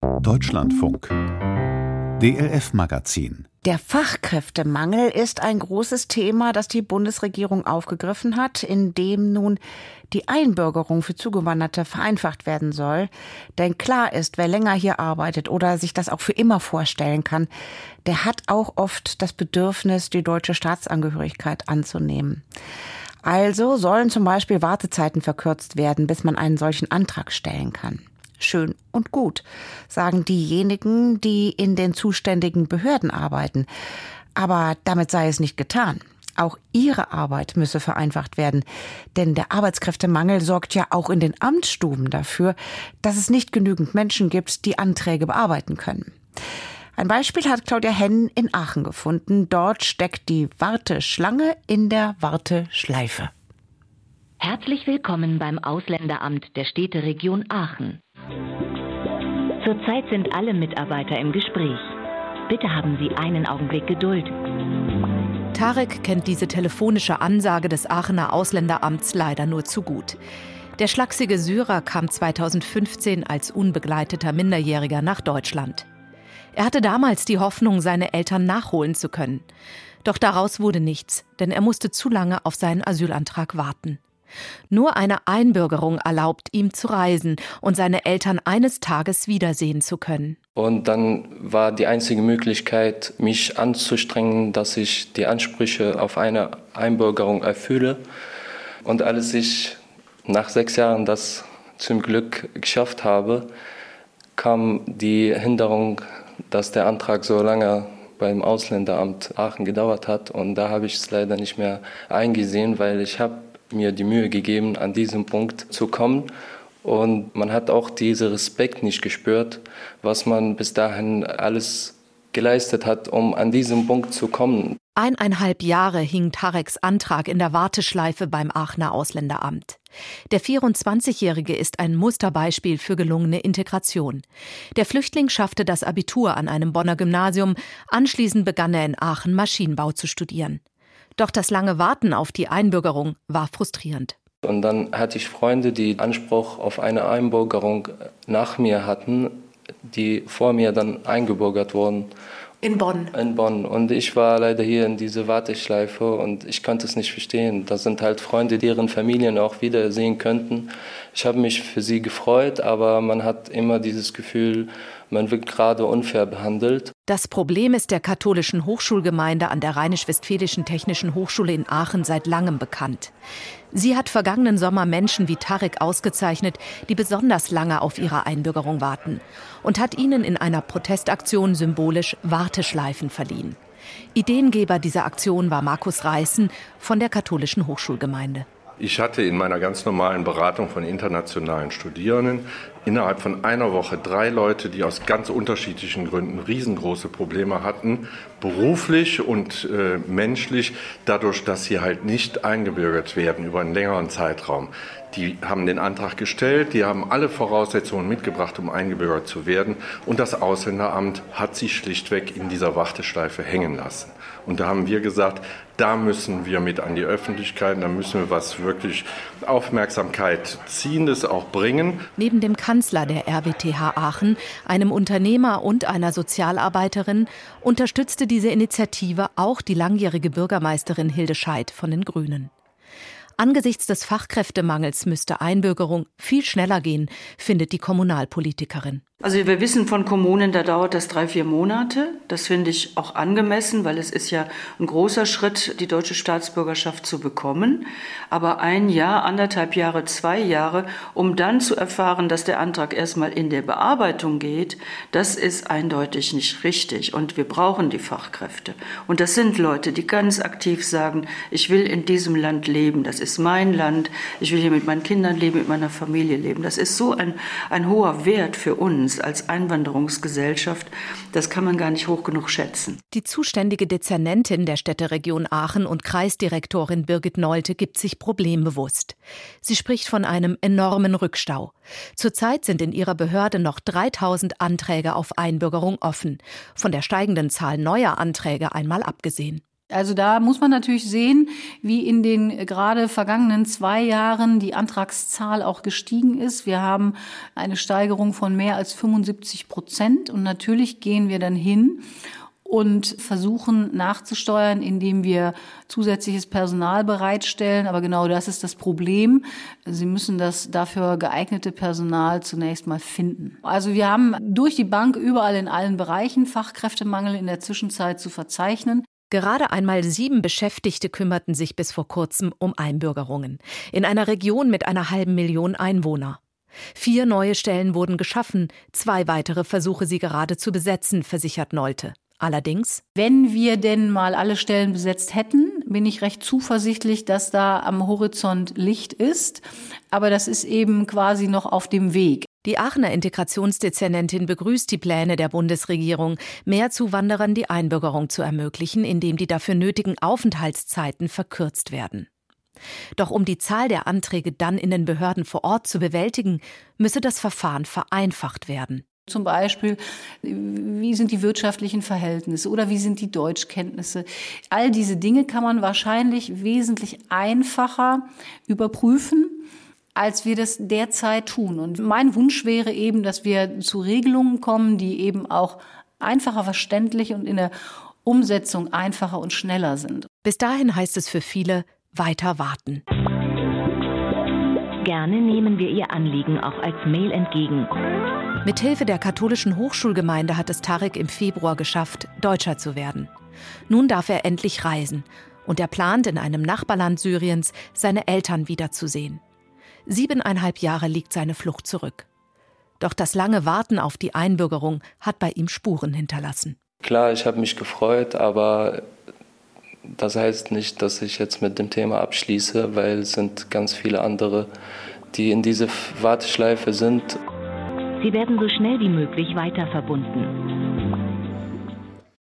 Deutschlandfunk DLF Magazin der Fachkräftemangel ist ein großes Thema, das die Bundesregierung aufgegriffen hat, indem nun die Einbürgerung für Zugewanderte vereinfacht werden soll. Denn klar ist, wer länger hier arbeitet oder sich das auch für immer vorstellen kann, der hat auch oft das Bedürfnis, die deutsche Staatsangehörigkeit anzunehmen. Also sollen zum Beispiel Wartezeiten verkürzt werden, bis man einen solchen Antrag stellen kann schön und gut, sagen diejenigen, die in den zuständigen Behörden arbeiten. Aber damit sei es nicht getan. Auch ihre Arbeit müsse vereinfacht werden, denn der Arbeitskräftemangel sorgt ja auch in den Amtsstuben dafür, dass es nicht genügend Menschen gibt, die Anträge bearbeiten können. Ein Beispiel hat Claudia Henn in Aachen gefunden. Dort steckt die Warteschlange in der Warteschleife. Herzlich willkommen beim Ausländeramt der Städteregion Aachen. Zurzeit sind alle Mitarbeiter im Gespräch. Bitte haben Sie einen Augenblick Geduld. Tarek kennt diese telefonische Ansage des Aachener Ausländeramts leider nur zu gut. Der schlachsige Syrer kam 2015 als unbegleiteter Minderjähriger nach Deutschland. Er hatte damals die Hoffnung, seine Eltern nachholen zu können. Doch daraus wurde nichts, denn er musste zu lange auf seinen Asylantrag warten. Nur eine Einbürgerung erlaubt ihm zu reisen und seine Eltern eines Tages wiedersehen zu können. Und dann war die einzige Möglichkeit, mich anzustrengen, dass ich die Ansprüche auf eine Einbürgerung erfülle. Und als ich nach sechs Jahren das zum Glück geschafft habe, kam die Hinderung, dass der Antrag so lange beim Ausländeramt Aachen gedauert hat. Und da habe ich es leider nicht mehr eingesehen, weil ich habe mir die Mühe gegeben, an diesem Punkt zu kommen. Und man hat auch diesen Respekt nicht gespürt, was man bis dahin alles geleistet hat, um an diesen Punkt zu kommen. Eineinhalb Jahre hing Tareks Antrag in der Warteschleife beim Aachener Ausländeramt. Der 24-Jährige ist ein Musterbeispiel für gelungene Integration. Der Flüchtling schaffte das Abitur an einem Bonner Gymnasium, anschließend begann er in Aachen Maschinenbau zu studieren. Doch das lange Warten auf die Einbürgerung war frustrierend. Und dann hatte ich Freunde, die Anspruch auf eine Einbürgerung nach mir hatten, die vor mir dann eingebürgert wurden. In Bonn. In Bonn. Und ich war leider hier in diese Warteschleife und ich konnte es nicht verstehen. Das sind halt Freunde, deren Familien auch wiedersehen könnten. Ich habe mich für sie gefreut, aber man hat immer dieses Gefühl, man wird gerade unfair behandelt. Das Problem ist der katholischen Hochschulgemeinde an der Rheinisch-Westfälischen Technischen Hochschule in Aachen seit langem bekannt. Sie hat vergangenen Sommer Menschen wie Tarek ausgezeichnet, die besonders lange auf ihre Einbürgerung warten und hat ihnen in einer Protestaktion symbolisch Warteschleifen verliehen. Ideengeber dieser Aktion war Markus Reißen von der katholischen Hochschulgemeinde. Ich hatte in meiner ganz normalen Beratung von internationalen Studierenden innerhalb von einer Woche drei Leute, die aus ganz unterschiedlichen Gründen riesengroße Probleme hatten, beruflich und äh, menschlich, dadurch, dass sie halt nicht eingebürgert werden über einen längeren Zeitraum. Die haben den Antrag gestellt, die haben alle Voraussetzungen mitgebracht, um eingebürgert zu werden. Und das Ausländeramt hat sie schlichtweg in dieser Warteschleife hängen lassen. Und da haben wir gesagt, da müssen wir mit an die Öffentlichkeit, da müssen wir was wirklich Aufmerksamkeit ziehendes auch bringen. Neben dem Kanzler der RWTH Aachen, einem Unternehmer und einer Sozialarbeiterin unterstützte diese Initiative auch die langjährige Bürgermeisterin Hilde Scheidt von den Grünen. Angesichts des Fachkräftemangels müsste Einbürgerung viel schneller gehen, findet die Kommunalpolitikerin. Also wir wissen von Kommunen, da dauert das drei, vier Monate. Das finde ich auch angemessen, weil es ist ja ein großer Schritt, die deutsche Staatsbürgerschaft zu bekommen. Aber ein Jahr, anderthalb Jahre, zwei Jahre, um dann zu erfahren, dass der Antrag erstmal in der Bearbeitung geht, das ist eindeutig nicht richtig. Und wir brauchen die Fachkräfte. Und das sind Leute, die ganz aktiv sagen, ich will in diesem Land leben, das ist mein Land, ich will hier mit meinen Kindern leben, mit meiner Familie leben. Das ist so ein, ein hoher Wert für uns als Einwanderungsgesellschaft, das kann man gar nicht hoch genug schätzen. Die zuständige Dezernentin der Städteregion Aachen und Kreisdirektorin Birgit Nolte gibt sich problembewusst. Sie spricht von einem enormen Rückstau. Zurzeit sind in ihrer Behörde noch 3000 Anträge auf Einbürgerung offen, von der steigenden Zahl neuer Anträge einmal abgesehen. Also da muss man natürlich sehen, wie in den gerade vergangenen zwei Jahren die Antragszahl auch gestiegen ist. Wir haben eine Steigerung von mehr als 75 Prozent und natürlich gehen wir dann hin und versuchen nachzusteuern, indem wir zusätzliches Personal bereitstellen. Aber genau das ist das Problem. Sie müssen das dafür geeignete Personal zunächst mal finden. Also wir haben durch die Bank überall in allen Bereichen Fachkräftemangel in der Zwischenzeit zu verzeichnen. Gerade einmal sieben Beschäftigte kümmerten sich bis vor kurzem um Einbürgerungen. In einer Region mit einer halben Million Einwohner. Vier neue Stellen wurden geschaffen, zwei weitere versuche sie gerade zu besetzen, versichert Nolte. Allerdings, wenn wir denn mal alle Stellen besetzt hätten, bin ich recht zuversichtlich, dass da am Horizont Licht ist. Aber das ist eben quasi noch auf dem Weg. Die Aachener Integrationsdezernentin begrüßt die Pläne der Bundesregierung, mehr Zuwanderern die Einbürgerung zu ermöglichen, indem die dafür nötigen Aufenthaltszeiten verkürzt werden. Doch um die Zahl der Anträge dann in den Behörden vor Ort zu bewältigen, müsse das Verfahren vereinfacht werden. Zum Beispiel, wie sind die wirtschaftlichen Verhältnisse oder wie sind die Deutschkenntnisse? All diese Dinge kann man wahrscheinlich wesentlich einfacher überprüfen, als wir das derzeit tun. Und mein Wunsch wäre eben, dass wir zu Regelungen kommen, die eben auch einfacher verständlich und in der Umsetzung einfacher und schneller sind. Bis dahin heißt es für viele weiter warten. Gerne nehmen wir Ihr Anliegen auch als Mail entgegen. Mithilfe der katholischen Hochschulgemeinde hat es Tarek im Februar geschafft, Deutscher zu werden. Nun darf er endlich reisen und er plant, in einem Nachbarland Syriens seine Eltern wiederzusehen. Siebeneinhalb Jahre liegt seine Flucht zurück. Doch das lange Warten auf die Einbürgerung hat bei ihm Spuren hinterlassen. Klar, ich habe mich gefreut, aber das heißt nicht, dass ich jetzt mit dem Thema abschließe, weil es sind ganz viele andere, die in diese Warteschleife sind. Sie werden so schnell wie möglich weiter verbunden.